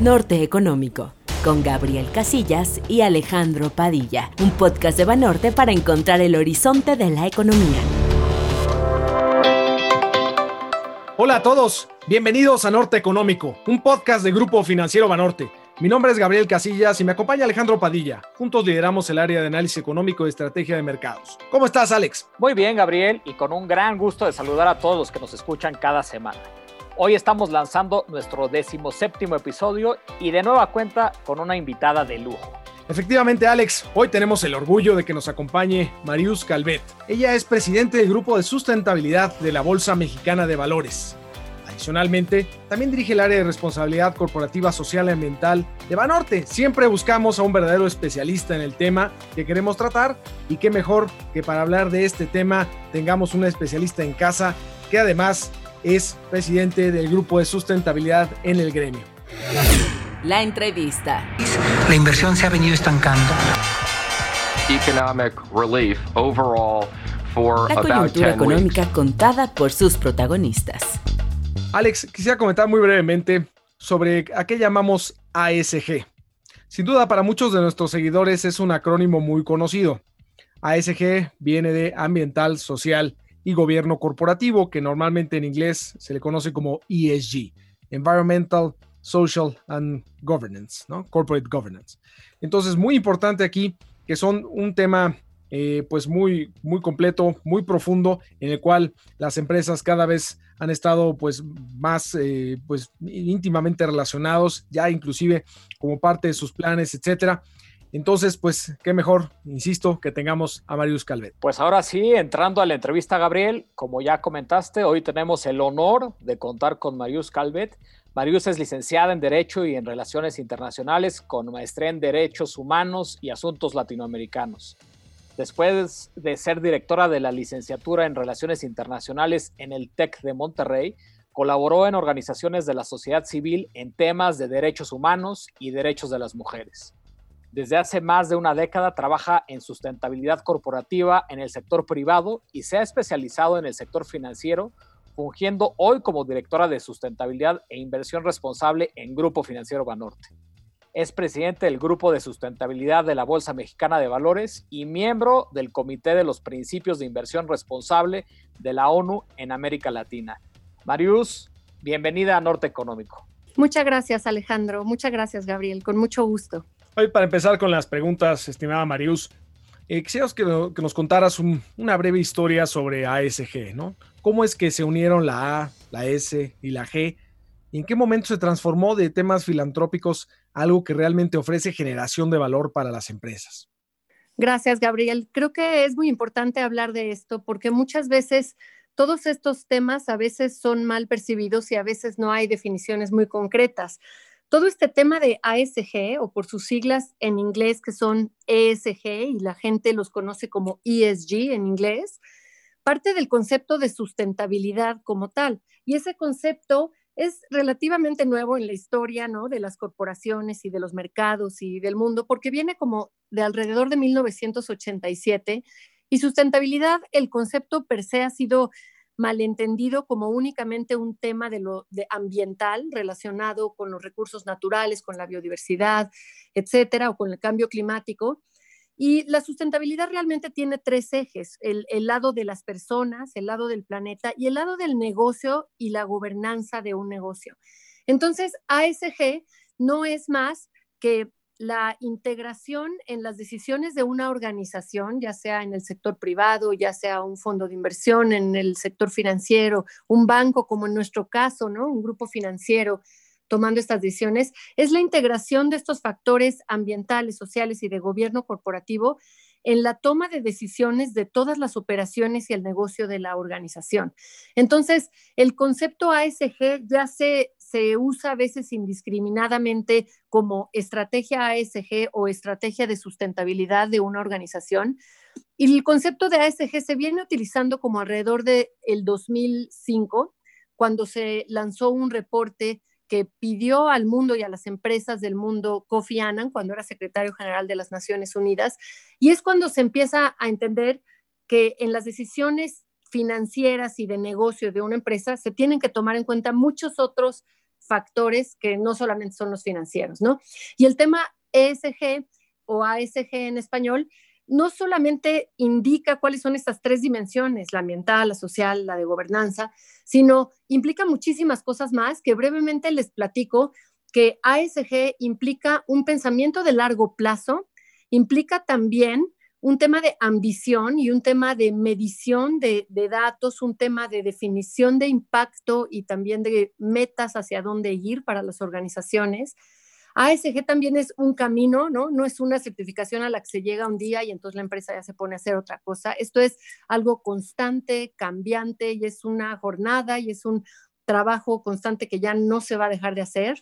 Norte Económico, con Gabriel Casillas y Alejandro Padilla, un podcast de Banorte para encontrar el horizonte de la economía. Hola a todos, bienvenidos a Norte Económico, un podcast de Grupo Financiero Banorte. Mi nombre es Gabriel Casillas y me acompaña Alejandro Padilla. Juntos lideramos el área de análisis económico y estrategia de mercados. ¿Cómo estás, Alex? Muy bien, Gabriel, y con un gran gusto de saludar a todos los que nos escuchan cada semana. Hoy estamos lanzando nuestro decimoséptimo episodio y de nueva cuenta con una invitada de lujo. Efectivamente, Alex, hoy tenemos el orgullo de que nos acompañe Marius Calvet. Ella es presidente del Grupo de Sustentabilidad de la Bolsa Mexicana de Valores. Adicionalmente, también dirige el área de responsabilidad corporativa social y ambiental de Banorte. Siempre buscamos a un verdadero especialista en el tema que queremos tratar y qué mejor que para hablar de este tema tengamos un especialista en casa que además es presidente del grupo de sustentabilidad en el gremio. La entrevista. La inversión se ha venido estancando. Economic relief overall for La coyuntura económica contada por sus protagonistas. Alex, quisiera comentar muy brevemente sobre a qué llamamos ASG. Sin duda, para muchos de nuestros seguidores es un acrónimo muy conocido. ASG viene de ambiental, social y gobierno corporativo, que normalmente en inglés se le conoce como ESG, Environmental, Social and Governance, ¿no? Corporate Governance. Entonces, muy importante aquí que son un tema eh, pues muy, muy completo, muy profundo, en el cual las empresas cada vez han estado pues más eh, pues íntimamente relacionados, ya inclusive como parte de sus planes, etcétera. Entonces, pues, qué mejor, insisto, que tengamos a Marius Calvet. Pues ahora sí, entrando a la entrevista, Gabriel, como ya comentaste, hoy tenemos el honor de contar con Marius Calvet. Marius es licenciada en Derecho y en Relaciones Internacionales con maestría en Derechos Humanos y Asuntos Latinoamericanos. Después de ser directora de la licenciatura en Relaciones Internacionales en el TEC de Monterrey, colaboró en organizaciones de la sociedad civil en temas de derechos humanos y derechos de las mujeres. Desde hace más de una década trabaja en sustentabilidad corporativa en el sector privado y se ha especializado en el sector financiero, fungiendo hoy como directora de sustentabilidad e inversión responsable en Grupo Financiero Banorte. Es presidente del Grupo de Sustentabilidad de la Bolsa Mexicana de Valores y miembro del Comité de los Principios de Inversión Responsable de la ONU en América Latina. Marius, bienvenida a Norte Económico. Muchas gracias, Alejandro. Muchas gracias, Gabriel. Con mucho gusto. Hoy para empezar con las preguntas, estimada Marius, eh, que, nos contaras una breve historia sobre ASG, ¿no? ¿Cómo es que se unieron la A, la S y la G? ¿Y en qué momento se transformó de temas filantrópicos algo que realmente ofrece generación de valor para las empresas? Gracias, Gabriel. Creo que es muy importante hablar de esto porque muchas veces todos estos temas a veces son mal percibidos y a veces no hay definiciones muy concretas. Todo este tema de ASG o por sus siglas en inglés que son ESG y la gente los conoce como ESG en inglés, parte del concepto de sustentabilidad como tal. Y ese concepto es relativamente nuevo en la historia ¿no? de las corporaciones y de los mercados y del mundo, porque viene como de alrededor de 1987 y sustentabilidad, el concepto per se ha sido malentendido como únicamente un tema de lo ambiental relacionado con los recursos naturales, con la biodiversidad, etcétera, o con el cambio climático. Y la sustentabilidad realmente tiene tres ejes, el, lado de las personas, el lado del planeta y el lado del negocio y la gobernanza de un negocio. Entonces, ASG no es más que la integración en las decisiones de una organización, ya sea en el sector privado, ya sea un fondo de inversión en el sector financiero, un banco como en nuestro caso, ¿no? Un grupo financiero tomando estas decisiones, es la integración de estos factores ambientales, sociales y de gobierno corporativo en la toma de decisiones de todas las operaciones y el negocio de la organización. Entonces, el concepto ASG ya se, se usa a veces indiscriminadamente como estrategia ASG o estrategia de sustentabilidad de una organización. Y el concepto de ASG se viene utilizando como alrededor del el 2005, cuando se lanzó un reporte que pidió al mundo y a las empresas del mundo Kofi Annan cuando era secretario general de las Naciones Unidas. Y es cuando se empieza a entender que en las decisiones financieras y de negocio de una empresa se tienen que tomar en cuenta muchos otros factores que no solamente son los financieros, ¿no? Y el tema ESG o ASG en español no solamente indica cuáles son estas tres dimensiones, la ambiental, la social, la de gobernanza, sino implica muchísimas cosas más que brevemente les platico que ASG implica un pensamiento de largo plazo, implica también un tema de ambición y un tema de medición de, datos, un tema de definición de impacto y también de metas hacia dónde ir para las organizaciones. ASG también es un camino, ¿no? No es una certificación a la que se llega un día y entonces la empresa ya se pone a hacer otra cosa. Esto es algo constante, cambiante y es una jornada y es un trabajo constante que ya no se va a dejar de hacer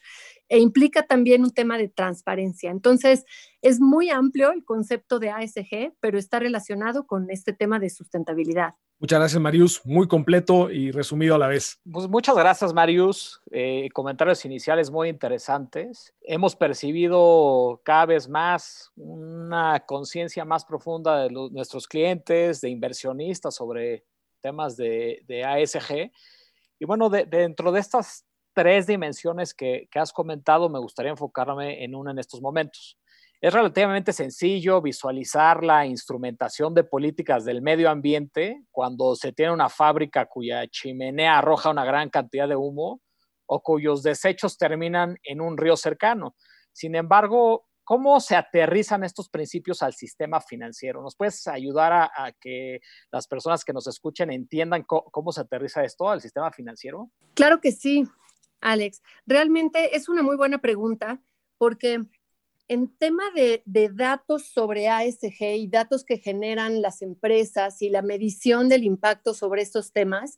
e implica también un tema de transparencia. Entonces, es muy amplio el concepto de ASG, pero está relacionado con este tema de sustentabilidad. Muchas gracias, Marius. Muy completo y resumido a la vez. Pues muchas gracias, Marius. Eh, comentarios iniciales muy interesantes. Hemos percibido cada vez más una conciencia más profunda de nuestros clientes, de inversionistas sobre temas de, de ASG y bueno, dentro de estas tres dimensiones que, has comentado, me gustaría enfocarme en una en estos momentos. Es relativamente sencillo visualizar la instrumentación de políticas del medio ambiente cuando se tiene una fábrica cuya chimenea arroja una gran cantidad de humo o cuyos desechos terminan en un río cercano. Sin embargo, ¿Cómo se aterrizan estos principios al sistema financiero? ¿Nos puedes ayudar a, que las personas que nos escuchen entiendan cómo, se aterriza esto al sistema financiero? Claro que sí, Alex. Realmente es una muy buena pregunta porque en tema de, datos sobre ASG y datos que generan las empresas y la medición del impacto sobre estos temas,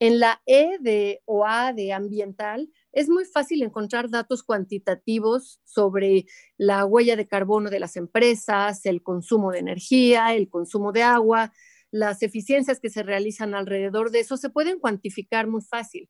en la E de o A de ambiental, es muy fácil encontrar datos cuantitativos sobre la huella de carbono de las empresas, el consumo de energía, el consumo de agua, las eficiencias que se realizan alrededor de eso, se pueden cuantificar muy fácil.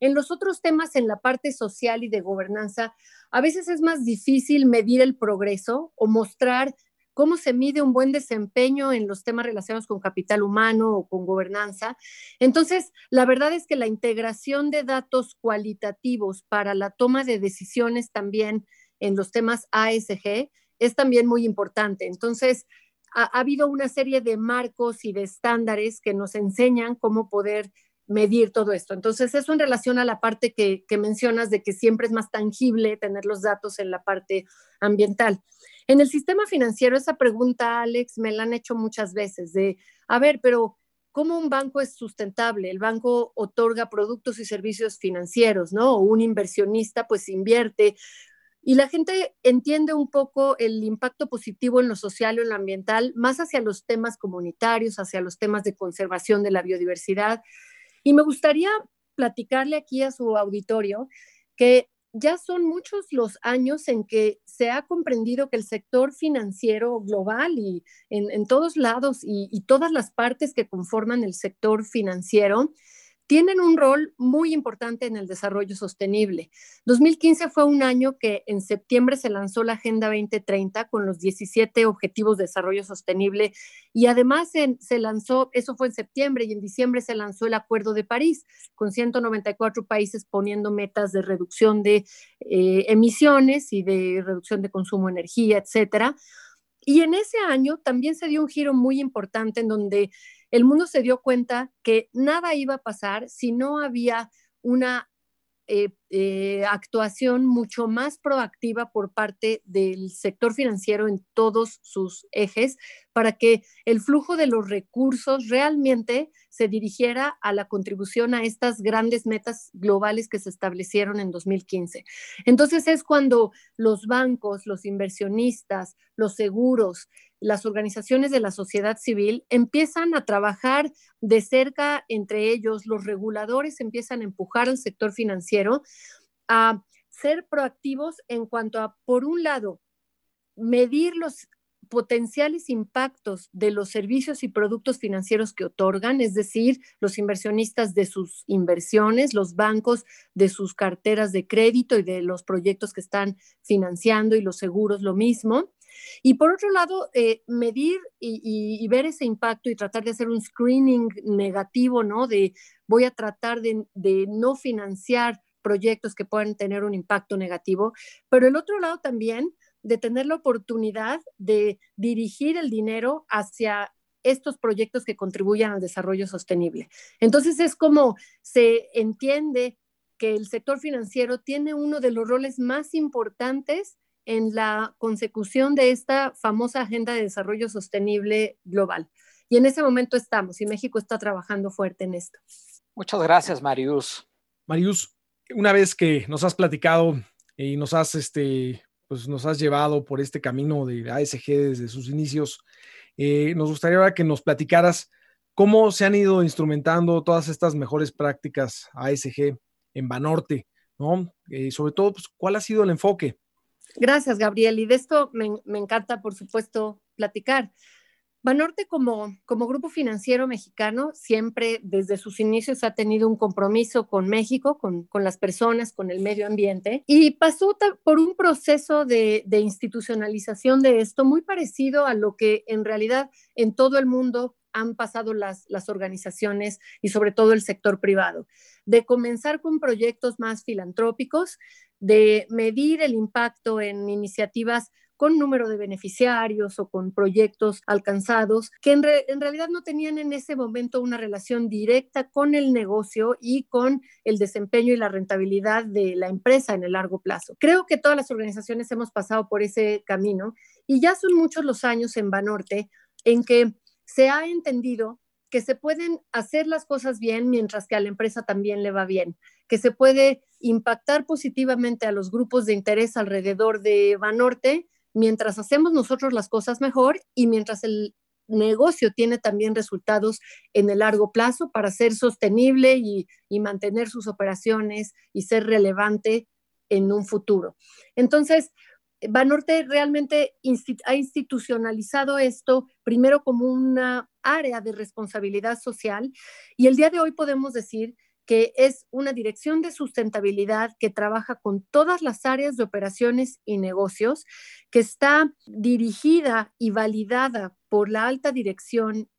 En los otros temas, en la parte social y de gobernanza, a veces es más difícil medir el progreso o mostrar cómo se mide un buen desempeño en los temas relacionados con capital humano o con gobernanza. Entonces, la verdad es que la integración de datos cualitativos para la toma de decisiones también en los temas ASG es también muy importante. Entonces, ha, habido una serie de marcos y de estándares que nos enseñan cómo poder medir todo esto. Entonces, eso en relación a la parte que, mencionas de que siempre es más tangible tener los datos en la parte ambiental. En el sistema financiero, esa pregunta, Alex, me la han hecho muchas veces de, a ver, pero ¿cómo un banco es sustentable? El banco otorga productos y servicios financieros, ¿no? Un inversionista pues invierte. Y la gente entiende un poco el impacto positivo en lo social o en lo ambiental, más hacia los temas comunitarios, hacia los temas de conservación de la biodiversidad. Y me gustaría platicarle aquí a su auditorio que ya son muchos los años en que se ha comprendido que el sector financiero global y en, todos lados y, todas las partes que conforman el sector financiero tienen un rol muy importante en el desarrollo sostenible. 2015 fue un año que en septiembre se lanzó la Agenda 2030 con los 17 Objetivos de Desarrollo Sostenible y además se lanzó, eso fue en septiembre y en diciembre se lanzó el Acuerdo de París con 194 países poniendo metas de reducción de eh, emisiones y de reducción de consumo de energía, etcétera. Y en ese año también se dio un giro muy importante en donde el mundo se dio cuenta que nada iba a pasar si no había una eh, eh, actuación mucho más proactiva por parte del sector financiero en todos sus ejes para que el flujo de los recursos realmente se dirigiera a la contribución a estas grandes metas globales que se establecieron en 2015. Entonces es cuando los bancos, los inversionistas, los seguros, las organizaciones de la sociedad civil empiezan a trabajar de cerca entre ellos, los reguladores empiezan a empujar al sector financiero a ser proactivos en cuanto a, por un lado, medir los potenciales impactos de los servicios y productos financieros que otorgan, es decir, los inversionistas de sus inversiones, los bancos de sus carteras de crédito y de los proyectos que están financiando y los seguros lo mismo. Y por otro lado, eh, medir y, ver ese impacto y tratar de hacer un screening negativo, ¿no? De voy a tratar de, no financiar proyectos que puedan tener un impacto negativo, pero el otro lado también de tener la oportunidad de dirigir el dinero hacia estos proyectos que contribuyan al desarrollo sostenible. Entonces es como se entiende que el sector financiero tiene uno de los roles más importantes en la consecución de esta famosa Agenda de Desarrollo Sostenible Global. Y en ese momento estamos y México está trabajando fuerte en esto. Muchas gracias, Marius. Marius, una vez que nos has platicado y nos has, este, pues nos has llevado por este camino de ASG desde sus inicios, eh, nos gustaría que nos platicaras cómo se han ido instrumentando todas estas mejores prácticas ASG en Banorte, ¿no? Y eh, sobre todo, pues, ¿cuál ha sido el enfoque? Gracias, Gabriel. Y de esto me, me encanta, por supuesto, platicar. Banorte como, como grupo financiero mexicano siempre desde sus inicios ha tenido un compromiso con México, con, con las personas, con el medio ambiente y pasó por un proceso de, de institucionalización de esto muy parecido a lo que en realidad en todo el mundo han pasado las, las, organizaciones y sobre todo el sector privado, de comenzar con proyectos más filantrópicos, de medir el impacto en iniciativas con número de beneficiarios o con proyectos alcanzados, que en, realidad no tenían en ese momento una relación directa con el negocio y con el desempeño y la rentabilidad de la empresa en el largo plazo. Creo que todas las organizaciones hemos pasado por ese camino y ya son muchos los años en Banorte en que se ha entendido que se pueden hacer las cosas bien mientras que a la empresa también le va bien, que se puede impactar positivamente a los grupos de interés alrededor de Banorte mientras hacemos nosotros las cosas mejor y mientras el negocio tiene también resultados en el largo plazo para ser sostenible y, mantener sus operaciones y ser relevante en un futuro. Entonces, Banorte realmente ha institucionalizado esto primero como una área de responsabilidad social y el día de hoy podemos decir que es una dirección de sustentabilidad que trabaja con todas las áreas de operaciones y negocios, que está dirigida y validada por la alta dirección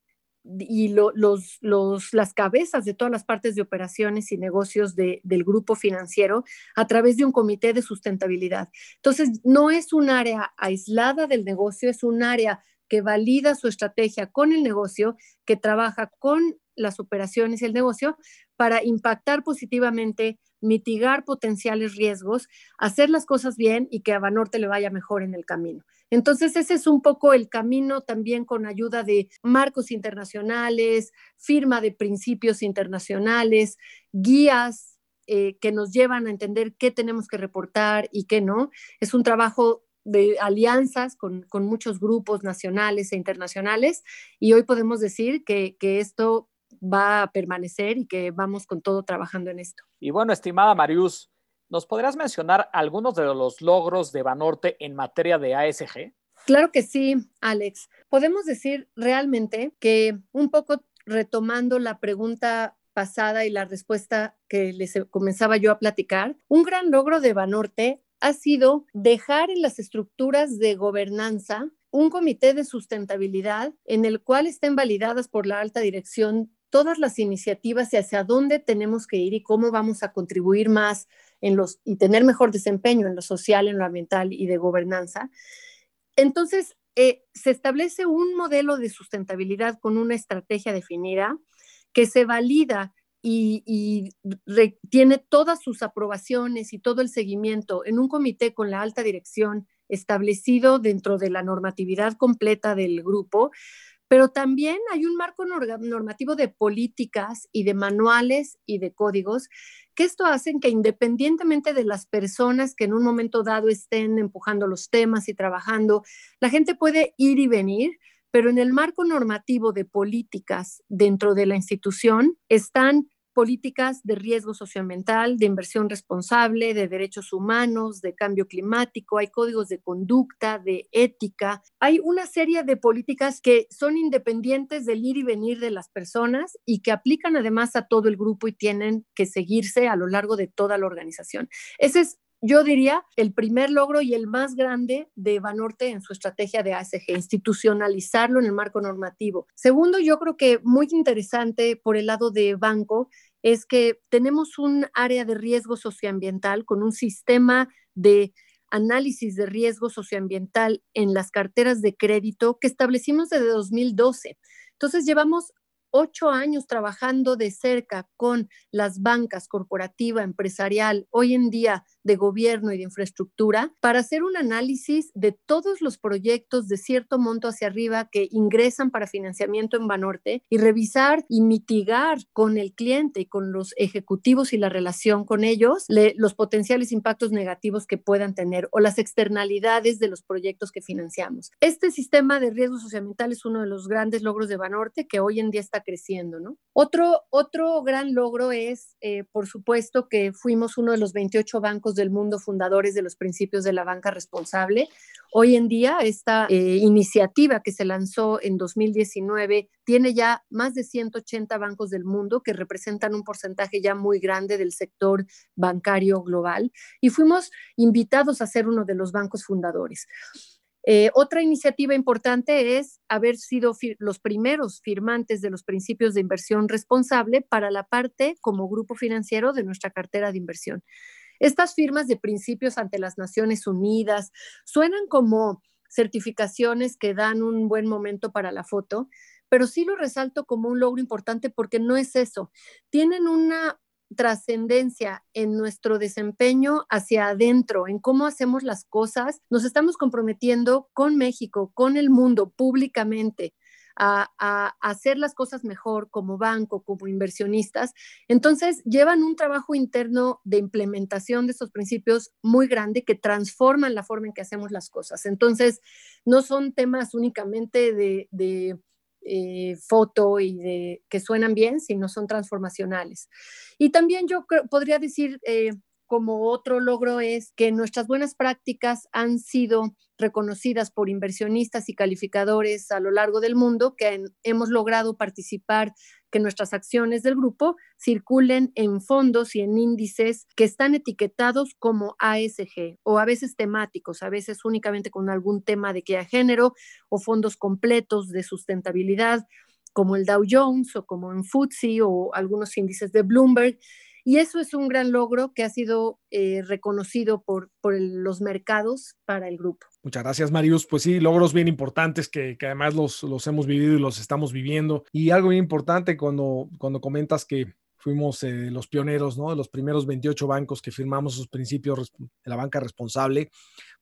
y los, las cabezas de todas las partes de operaciones y negocios del grupo financiero a través de un comité de sustentabilidad. Entonces, no es un área aislada del negocio, es un área que valida su estrategia con el negocio, que trabaja con las operaciones y el negocio para impactar positivamente, mitigar potenciales riesgos, hacer las cosas bien y que a Banorte le vaya mejor en el camino. Entonces, ese es un poco el camino también con ayuda de marcos internacionales, firma de principios internacionales, guías eh, que nos llevan a entender qué tenemos que reportar y qué no. Es un trabajo de alianzas con, muchos grupos nacionales e internacionales y hoy podemos decir que, que esto va a permanecer y que vamos con todo trabajando en esto. Y bueno, estimada Marius, ¿nos podrías mencionar algunos de los logros de Banorte en materia de ASG? Claro que sí, Alex. Podemos decir realmente que un poco retomando la pregunta pasada y la respuesta que les comenzaba yo a platicar, un gran logro de Banorte ha sido dejar en las estructuras de gobernanza un comité de sustentabilidad en el cual estén validadas por la alta dirección todas las iniciativas y hacia dónde tenemos que ir y cómo vamos a contribuir más en los y tener mejor desempeño en lo social, en lo ambiental y de gobernanza. Entonces, eh, se establece un modelo de sustentabilidad con una estrategia definida que se valida y, y tiene todas sus aprobaciones y todo el seguimiento en un comité con la alta dirección establecido dentro de la normatividad completa del grupo pero también hay un marco normativo de políticas y de manuales y de códigos que esto hacen que independientemente de las personas que en un momento dado estén empujando los temas y trabajando, la gente puede ir y venir, pero en el marco normativo de políticas dentro de la institución están políticas de riesgo socioambiental, de inversión responsable, de derechos humanos, de cambio climático, hay códigos de conducta, de ética, hay una serie de políticas que son independientes del ir y venir de las personas y que aplican además a todo el grupo y tienen que seguirse a lo largo de toda la organización. Ese es yo diría, el primer logro y el más grande de Banorte en su estrategia de ASG, institucionalizarlo en el marco normativo. Segundo, yo creo que muy interesante por el lado de banco es que tenemos un área de riesgo socioambiental con un sistema de análisis de riesgo socioambiental en las carteras de crédito que establecimos desde 2012. Entonces llevamos ocho años trabajando de cerca con las bancas corporativa, empresarial, hoy en día de gobierno y de infraestructura, para hacer un análisis de todos los proyectos de cierto monto hacia arriba que ingresan para financiamiento en Banorte y revisar y mitigar con el cliente y con los ejecutivos y la relación con ellos los potenciales impactos negativos que puedan tener o las externalidades de los proyectos que financiamos. Este sistema de riesgo socioambiental es uno de los grandes logros de Banorte que hoy en día está creciendo, ¿no? Otro, otro gran logro es, eh, por supuesto, que fuimos uno de los 28 bancos del mundo fundadores de los principios de la banca responsable. Hoy en día, esta eh, iniciativa que se lanzó en 2019 tiene ya más de 180 bancos del mundo que representan un porcentaje ya muy grande del sector bancario global y fuimos invitados a ser uno de los bancos fundadores. Eh, otra iniciativa importante es haber sido los primeros firmantes de los principios de inversión responsable para la parte como grupo financiero de nuestra cartera de inversión. Estas firmas de principios ante las Naciones Unidas suenan como certificaciones que dan un buen momento para la foto, pero sí lo resalto como un logro importante porque no es eso. Tienen una trascendencia en nuestro desempeño hacia adentro, en cómo hacemos las cosas, nos estamos comprometiendo con México, con el mundo, públicamente. A, hacer las cosas mejor como banco, como inversionistas. Entonces, llevan un trabajo interno de implementación de estos principios muy grande que transforman la forma en que hacemos las cosas. Entonces, no son temas únicamente de eh, foto y de que suenan bien, si no son transformacionales. Y también yo podría decir, eh, como otro logro es que nuestras buenas prácticas han sido reconocidas por inversionistas y calificadores a lo largo del mundo, que hemos logrado participar, que nuestras acciones del grupo circulen en fondos y en índices que están etiquetados como ASG o a veces temáticos, a veces únicamente con algún tema de que a género o fondos completos de sustentabilidad como el Dow Jones o como en FTSE o algunos índices de Bloomberg. Y eso es un gran logro que ha sido eh, reconocido por, los mercados para el grupo. Muchas gracias, Marius. Pues sí, logros bien importantes que, además los, hemos vivido y los estamos viviendo. Y algo bien importante cuando, cuando comentas que fuimos eh, los pioneros, ¿no? De los primeros 28 bancos que firmamos sus principios de la banca responsable.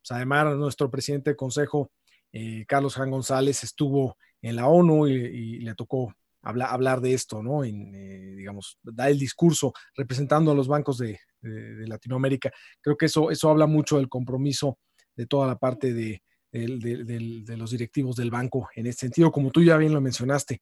Pues además, nuestro presidente de consejo, eh, Carlos Jan González, estuvo en la ONU y le tocó hablar de esto, ¿no? En, eh, digamos, da el discurso representando a los bancos de, Latinoamérica. Creo que eso, eso habla mucho del compromiso de toda la parte de, los directivos del banco en este sentido, como tú ya bien lo mencionaste.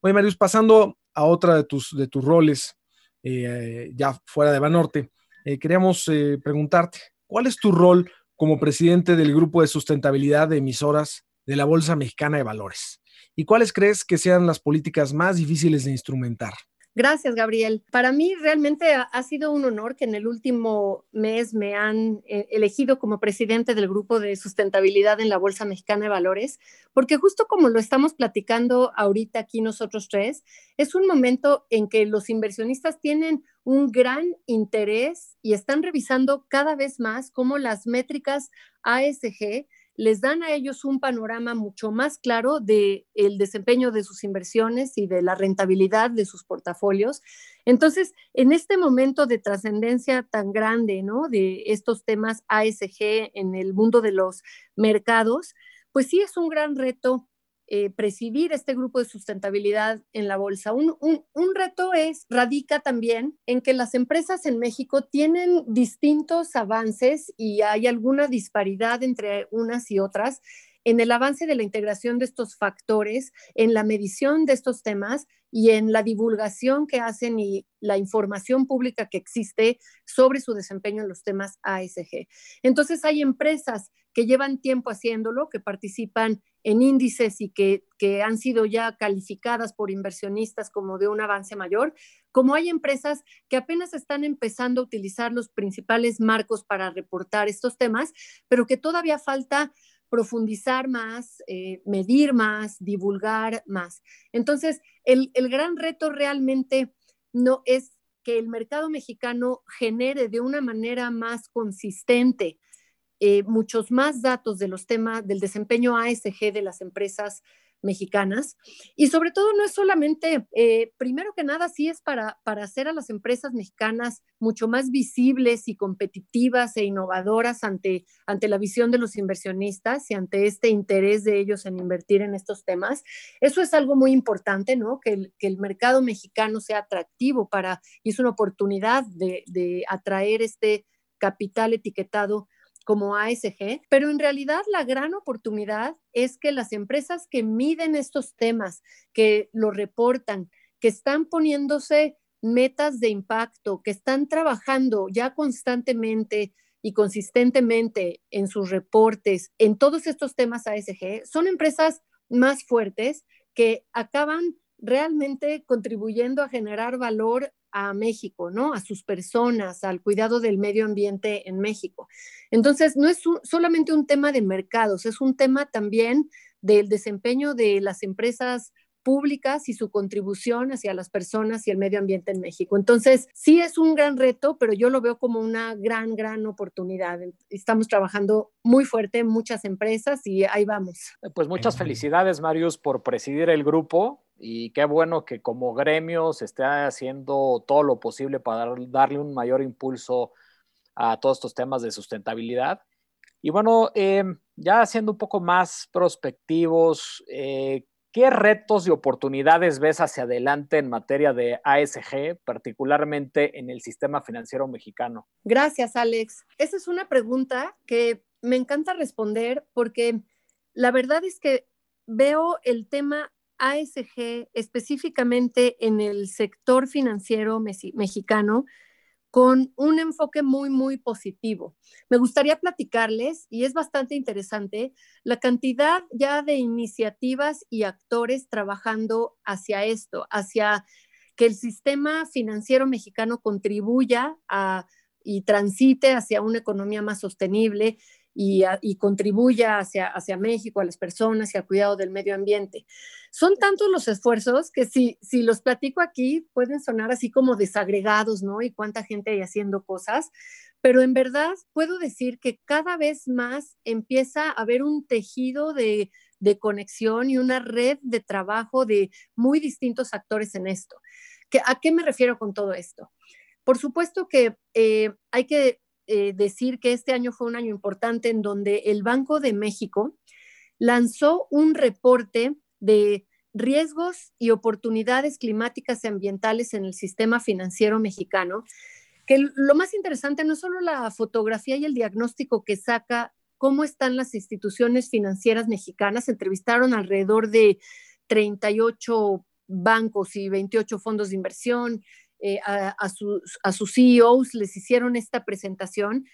Oye, Marius, pasando a otra de tus, de tus roles, eh, ya fuera de Banorte, eh, queríamos preguntarte, ¿cuál es tu rol como presidente del grupo de sustentabilidad de emisoras de la Bolsa Mexicana de Valores? ¿Y cuáles crees que sean las políticas más difíciles de instrumentar? Gracias, Gabriel. Para mí realmente ha, sido un honor que en el último mes me han eh, elegido como presidente del grupo de sustentabilidad en la Bolsa Mexicana de Valores, porque justo como lo estamos platicando ahorita aquí nosotros tres, es un momento en que los inversionistas tienen un gran interés y están revisando cada vez más cómo las métricas ASG les dan a ellos un panorama mucho más claro de el desempeño de sus inversiones y de la rentabilidad de sus portafolios. Entonces, en este momento de trascendencia tan grande, ¿no? De estos temas ASG en el mundo de los mercados, pues sí es un gran reto eh, presidir este grupo de sustentabilidad en la bolsa. Un, reto es, radica también en que las empresas en México tienen distintos avances y hay alguna disparidad entre unas y otras en el avance de la integración de estos factores, en la medición de estos temas y en la divulgación que hacen y la información pública que existe sobre su desempeño en los temas ASG. Entonces hay empresas que llevan tiempo haciéndolo, que participan en índices y que, que, han sido ya calificadas por inversionistas como de un avance mayor, como hay empresas que apenas están empezando a utilizar los principales marcos para reportar estos temas, pero que todavía falta profundizar más, eh, medir más, divulgar más. Entonces, el, el gran reto realmente no es que el mercado mexicano genere de una manera más consistente eh, muchos más datos de los temas del desempeño ASG de las empresas mexicanas. Y sobre todo no es solamente, eh, primero que nada, sí es para, para hacer a las empresas mexicanas mucho más visibles y competitivas e innovadoras ante, ante la visión de los inversionistas y ante este interés de ellos en invertir en estos temas. Eso es algo muy importante, ¿no? Que el, que el mercado mexicano sea atractivo para, y es una oportunidad de, de atraer este capital etiquetado como ASG, pero en realidad la gran oportunidad es que las empresas que miden estos temas, que lo reportan, que están poniéndose metas de impacto, que están trabajando ya constantemente y consistentemente en sus reportes en todos estos temas ASG, son empresas más fuertes que acaban realmente contribuyendo a generar valor a México, ¿no? A sus personas, al cuidado del medio ambiente en México. Entonces, no es solamente un tema de mercados, es un tema también del desempeño de las empresas públicas y su contribución hacia las personas y el medio ambiente en México. Entonces, sí es un gran reto, pero yo lo veo como una gran, gran oportunidad. Estamos trabajando muy fuerte, muchas empresas y ahí vamos. Pues muchas felicidades, Marius, por presidir el grupo y qué bueno que como gremio se esté haciendo todo lo posible para darle un mayor impulso a todos estos temas de sustentabilidad. Y bueno, em, ya siendo un poco más prospectivos, eh, ¿qué retos y oportunidades ves hacia adelante en materia de ASG, particularmente en el sistema financiero mexicano? Gracias, Alex. Esa es una pregunta que me encanta responder porque la verdad es que veo el tema ASG específicamente en el sector financiero mexicano con un enfoque muy, muy positivo. Me gustaría platicarles, y es bastante interesante, la cantidad ya de iniciativas y actores trabajando hacia esto, hacia que el sistema financiero mexicano contribuya a, y transite hacia una economía más sostenible, y, contribuya hacia, hacia México, a las personas y al cuidado del medio ambiente. Son tantos los esfuerzos que si, si los platico aquí pueden sonar así como desagregados, ¿no? Y cuánta gente hay haciendo cosas, pero en verdad puedo decir que cada vez más empieza a haber un tejido de, de conexión y una red de trabajo de muy distintos actores en esto. ¿A qué me refiero con todo esto? Por supuesto que eh, hay que eh, decir que este año fue un año importante en donde el Banco de México lanzó un reporte de riesgos y oportunidades climáticas y ambientales en el sistema financiero mexicano, que lo más interesante no es solo la fotografía y el diagnóstico que saca cómo están las instituciones financieras mexicanas, entrevistaron alrededor de 38 bancos y 28 fondos de inversión, eh, a, sus, a sus CEOs, les hicieron esta presentación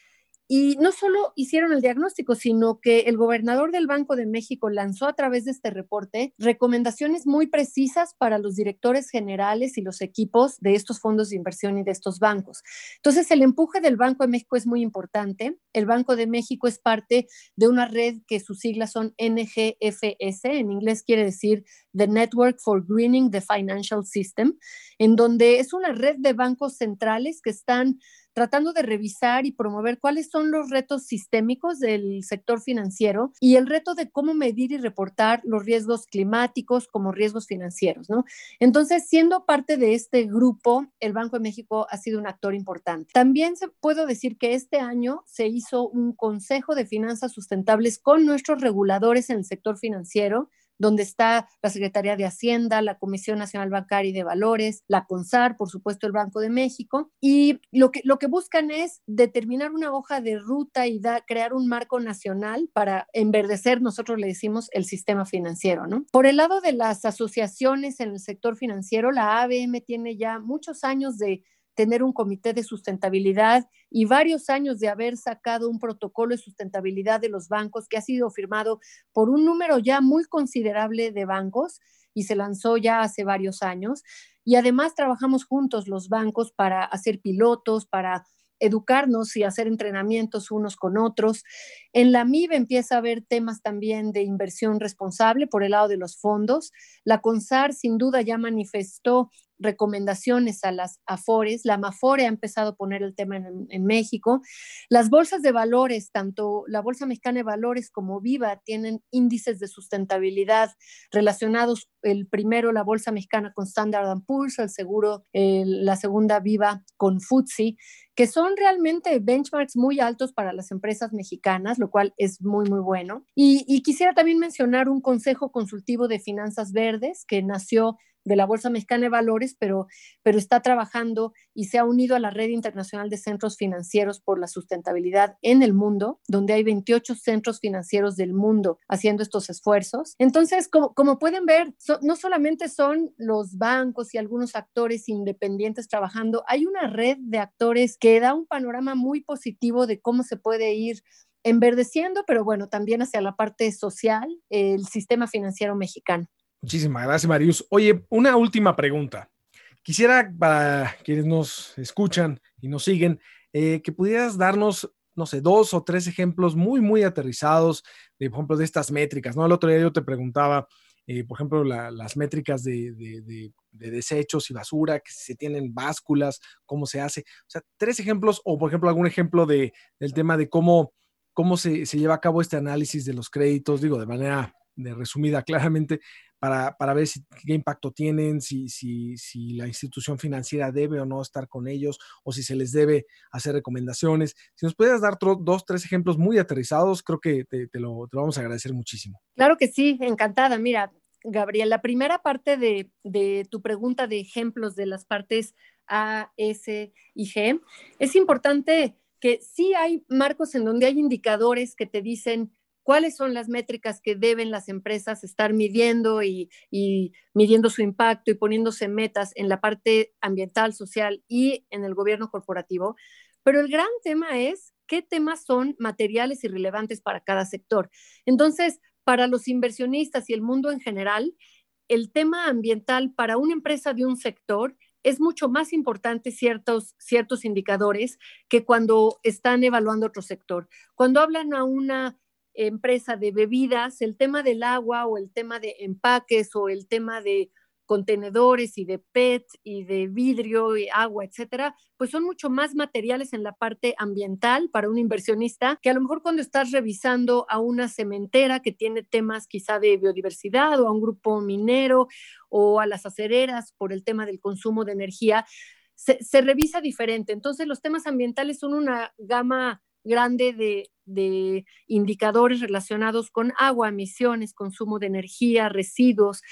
y no solo hicieron el diagnóstico, sino que el gobernador del Banco de México lanzó a través de este reporte recomendaciones muy precisas para los directores generales y los equipos de estos fondos de inversión y de estos bancos. Entonces, el empuje del Banco de México es muy importante. El Banco de México es parte de una red que sus siglas son NGFS, en inglés quiere decir The Network for Greening the Financial System, en donde es una red de bancos centrales que están tratando de revisar y promover cuáles son los retos sistémicos del sector financiero y el reto de cómo medir y reportar los riesgos climáticos como riesgos financieros, ¿no? Entonces, siendo parte de este grupo, el Banco de México ha sido un actor importante. También se, puedo decir que este año se hizo un Consejo de Finanzas Sustentables con nuestros reguladores en el sector financiero donde está la Secretaría de Hacienda, la Comisión Nacional Bancaria y de Valores, la CONSAR, por supuesto el Banco de México, y lo que, lo que buscan es determinar una hoja de ruta y crear un marco nacional para enverdecer, nosotros le decimos, el sistema financiero, ¿no? Por el lado de las asociaciones en el sector financiero, la ABM tiene ya muchos años de tener un comité de sustentabilidad y varios años de haber sacado un protocolo de sustentabilidad de los bancos que ha sido firmado por un número ya muy considerable de bancos y se lanzó ya hace varios años. Y además trabajamos juntos los bancos para hacer pilotos, para educarnos y hacer entrenamientos unos con otros. En la MIB empieza a haber temas también de inversión responsable por el lado de los fondos. La CONSAR sin duda ya manifestó recomendaciones a las AFORES. La MAFORE ha empezado a poner el tema en, México. Las bolsas de valores, tanto la Bolsa Mexicana de Valores como Viva, tienen índices de sustentabilidad relacionados. El primero, la Bolsa Mexicana con Standard Poor's, el seguro, la segunda Viva con FTSE, que son realmente benchmarks muy altos para las empresas mexicanas, lo cual es muy, muy bueno. Y quisiera también mencionar un consejo consultivo de finanzas verdes que nació de la Bolsa Mexicana de Valores, pero, pero está trabajando y se ha unido a la Red Internacional de Centros Financieros por la Sustentabilidad en el mundo, donde hay 28 centros financieros del mundo haciendo estos esfuerzos. Entonces, como, como pueden ver, no solamente son los bancos y algunos actores independientes trabajando, hay una red de actores que da un panorama muy positivo de cómo se puede ir enverdeciendo, pero bueno, también hacia la parte social, el sistema financiero mexicano. Muchísimas gracias, Marius. Oye, una última pregunta. Quisiera, para quienes nos escuchan y nos siguen, eh, que pudieras darnos, no sé, dos o tres ejemplos muy, muy aterrizados, de, por ejemplo, de estas métricas, ¿no? El otro día yo te preguntaba, eh, por ejemplo, las métricas de, de, desechos y basura, que se tienen básculas, cómo se hace. O sea, tres ejemplos, o por ejemplo, algún ejemplo de, del tema de cómo, cómo se, se lleva a cabo este análisis de los créditos, digo, de manera de resumida claramente, para, para ver si, qué impacto tienen, si, si, si, la institución financiera debe o no estar con ellos, o si se les debe hacer recomendaciones. Si nos pudieras dar dos, tres ejemplos muy aterrizados, creo que te, lo, te, vamos a agradecer muchísimo. Claro que sí, encantada. Mira, Gabriel, la primera parte de, de tu pregunta de ejemplos de las partes A, S y G, es importante que sí hay marcos en donde hay indicadores que te dicen cuáles son las métricas que deben las empresas estar midiendo y, midiendo su impacto y poniéndose metas en la parte ambiental, social y en el gobierno corporativo. Pero el gran tema es qué temas son materiales y relevantes para cada sector. Entonces, para los inversionistas y el mundo en general, el tema ambiental para una empresa de un sector es mucho más importante ciertos, ciertos indicadores que cuando están evaluando otro sector. Cuando hablan a una empresa de bebidas, el tema del agua o el tema de empaques o el tema de contenedores y de PET y de vidrio y agua, etcétera, pues son mucho más materiales en la parte ambiental para un inversionista que a lo mejor cuando estás revisando a una cementera que tiene temas quizá de biodiversidad o a un grupo minero o a las acereras por el tema del consumo de energía, se, se revisa diferente. Entonces los temas ambientales son una gama grande de, de indicadores relacionados con agua, emisiones, consumo de energía, residuos,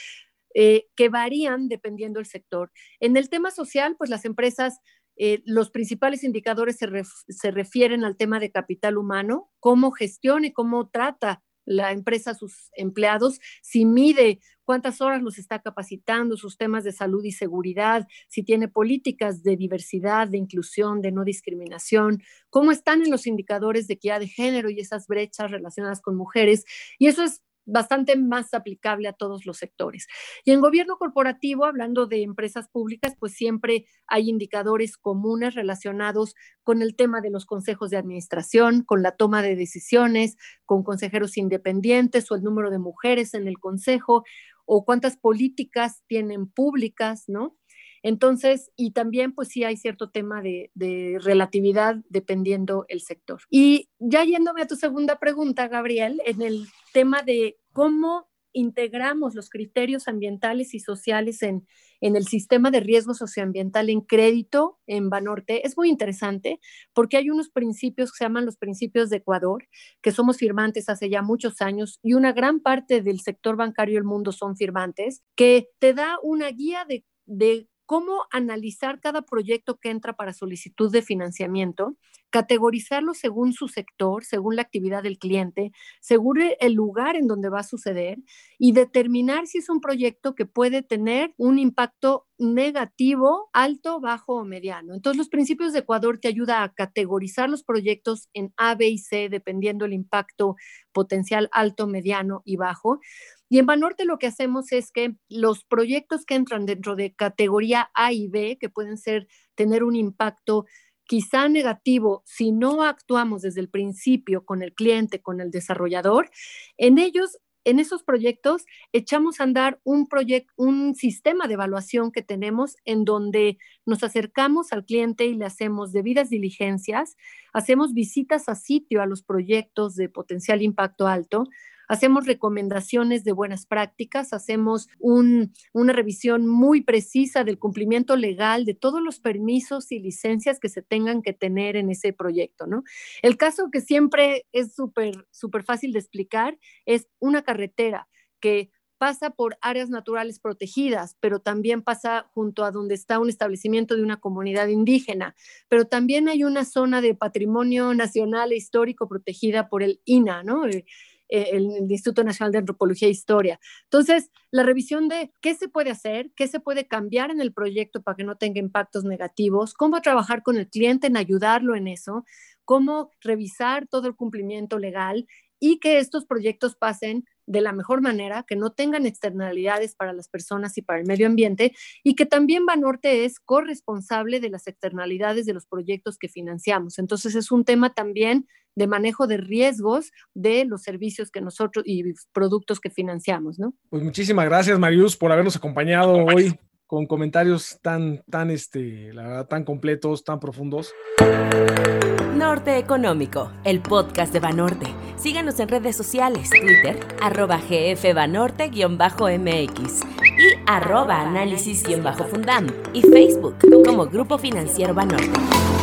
eh, que varían dependiendo del sector. En el tema social, pues las empresas, eh, los principales indicadores se, se, refieren al tema de capital humano, cómo gestiona y cómo trata la empresa sus empleados, si mide cuántas horas los está capacitando, sus temas de salud y seguridad, si tiene políticas de diversidad, de inclusión, de no discriminación, cómo están en los indicadores de equidad de género y esas brechas relacionadas con mujeres. Y eso es bastante más aplicable a todos los sectores. Y en gobierno corporativo, hablando de empresas públicas, pues siempre hay indicadores comunes relacionados con el tema de los consejos de administración, con la toma de decisiones, con consejeros independientes o el número de mujeres en el consejo o cuántas políticas tienen públicas, ¿no? Entonces, y también pues sí hay cierto tema de, de, relatividad dependiendo el sector. Y ya yéndome a tu segunda pregunta, Gabriel, en el tema de cómo integramos los criterios ambientales y sociales en, en, el sistema de riesgo socioambiental en crédito en Banorte es muy interesante porque hay unos principios que se llaman los principios de Ecuador, que somos firmantes hace ya muchos años y una gran parte del sector bancario del mundo son firmantes, que te da una guía de, de cómo analizar cada proyecto que entra para solicitud de financiamiento, categorizarlo según su sector, según la actividad del cliente, según el lugar en donde va a suceder y determinar si es un proyecto que puede tener un impacto negativo, alto, bajo o mediano. Entonces, los principios de Ecuador te ayuda a categorizar los proyectos en A, B y C, dependiendo el impacto potencial alto, mediano y bajo. Y en Banorte lo que hacemos es que los proyectos que entran dentro de categoría A y B, que pueden ser tener un impacto quizá negativo si no actuamos desde el principio con el cliente, con el desarrollador, en ellos en esos proyectos echamos a andar un, un sistema de evaluación que tenemos en donde nos acercamos al cliente y le hacemos debidas diligencias, hacemos visitas a sitio a los proyectos de potencial impacto alto, hacemos recomendaciones de buenas prácticas, hacemos una revisión muy precisa del cumplimiento legal de todos los permisos y licencias que se tengan que tener en ese proyecto, ¿no? El caso que siempre es súper, súper fácil de explicar es una carretera que pasa por áreas naturales protegidas, pero también pasa junto a donde está un establecimiento de una comunidad indígena, pero también hay una zona de patrimonio nacional e histórico protegida por el INA, ¿no? Eh, el, Instituto Nacional de Antropología e Historia. Entonces, la revisión de qué se puede hacer, qué se puede cambiar en el proyecto para que no tenga impactos negativos, cómo trabajar con el cliente en ayudarlo en eso, cómo revisar todo el cumplimiento legal y que estos proyectos pasen de la mejor manera, que no tengan externalidades para las personas y para el medio ambiente y que también Banorte es corresponsable de las externalidades de los proyectos que financiamos. Entonces es un tema también de manejo de riesgos de los servicios que nosotros y productos que financiamos, ¿no? Pues muchísimas gracias, Marius, por habernos acompañado hoy con comentarios tan, tan, este, la verdad, tan completos, tan profundos. Norte Económico, el podcast de Banorte. Síganos en redes sociales, Twitter, arroba gfbanorte-mx y arroba análisis-fundam y Facebook como Grupo Financiero Banorte.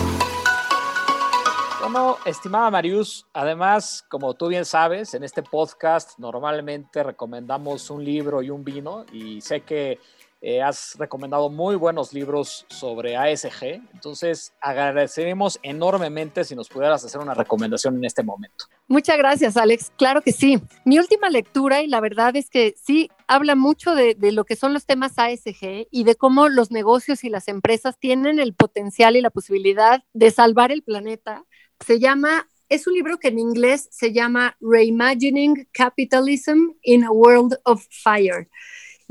Estimada Marius, además, como tú bien sabes, en este podcast normalmente recomendamos un libro y un vino y sé que eh, has recomendado muy buenos libros sobre ASG, entonces agradeceremos enormemente si nos pudieras hacer una recomendación en este momento. Muchas gracias, Alex. Claro que sí. Mi última lectura, y la verdad es que sí, habla mucho de, de lo que son los temas ASG y de cómo los negocios y las empresas tienen el potencial y la posibilidad de salvar el planeta. Se llama es un libro que en inglés se llama Reimagining Capitalism in a World of Fire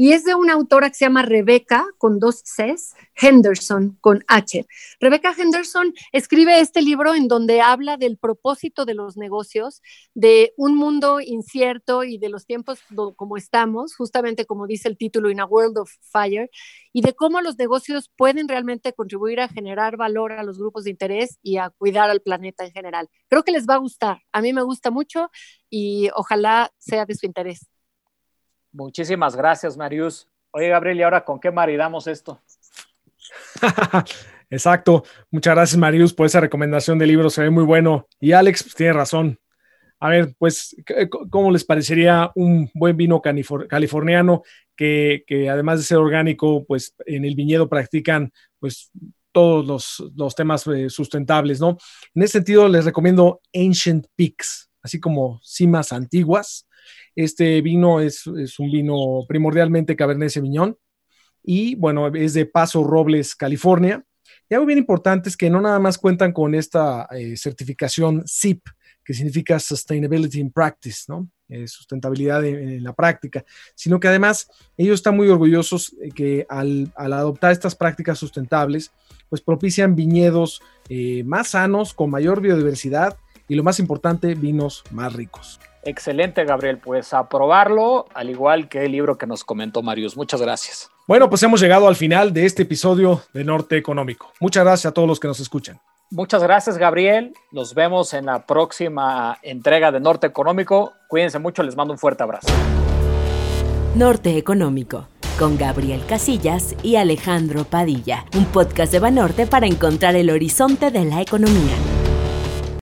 y es de una autora que se llama Rebecca, con dos Cs, Henderson, con H. Rebecca Henderson escribe este libro en donde habla del propósito de los negocios, de un mundo incierto y de los tiempos como estamos, justamente como dice el título, In a World of Fire, y de cómo los negocios pueden realmente contribuir a generar valor a los grupos de interés y a cuidar al planeta en general. Creo que les va a gustar. A mí me gusta mucho y ojalá sea de su interés. Muchísimas gracias, Marius. Oye, Gabriel, ¿y ahora con qué maridamos esto? Exacto. Muchas gracias, Marius, por esa recomendación de libro. Se ve muy bueno. Y Alex, pues, tiene razón. A ver, pues, ¿cómo les parecería un buen vino californiano que, además de ser orgánico, pues en el viñedo practican pues todos los, los temas eh, sustentables, ¿no? En ese sentido, les recomiendo Ancient Peaks, así como cimas antiguas. Este vino es, un vino primordialmente Cabernet Sauvignon y bueno, es de Paso Robles, California. Y algo bien importante es que no nada más cuentan con esta eh, certificación SIP, que significa Sustainability in Practice, ¿no? Eh, sustentabilidad en, la práctica, sino que además ellos están muy orgullosos que al, adoptar estas prácticas sustentables, pues propician viñedos eh, más sanos, con mayor biodiversidad y lo más importante, vinos más ricos. Excelente, Gabriel. Pues a probarlo, al igual que el libro que nos comentó Marius. Muchas gracias. Bueno, pues hemos llegado al final de este episodio de Norte Económico. Muchas gracias a todos los que nos escuchan. Muchas gracias, Gabriel. Nos vemos en la próxima entrega de Norte Económico. Cuídense mucho, les mando un fuerte abrazo. Norte Económico, con Gabriel Casillas y Alejandro Padilla, un podcast de Banorte para encontrar el horizonte de la economía.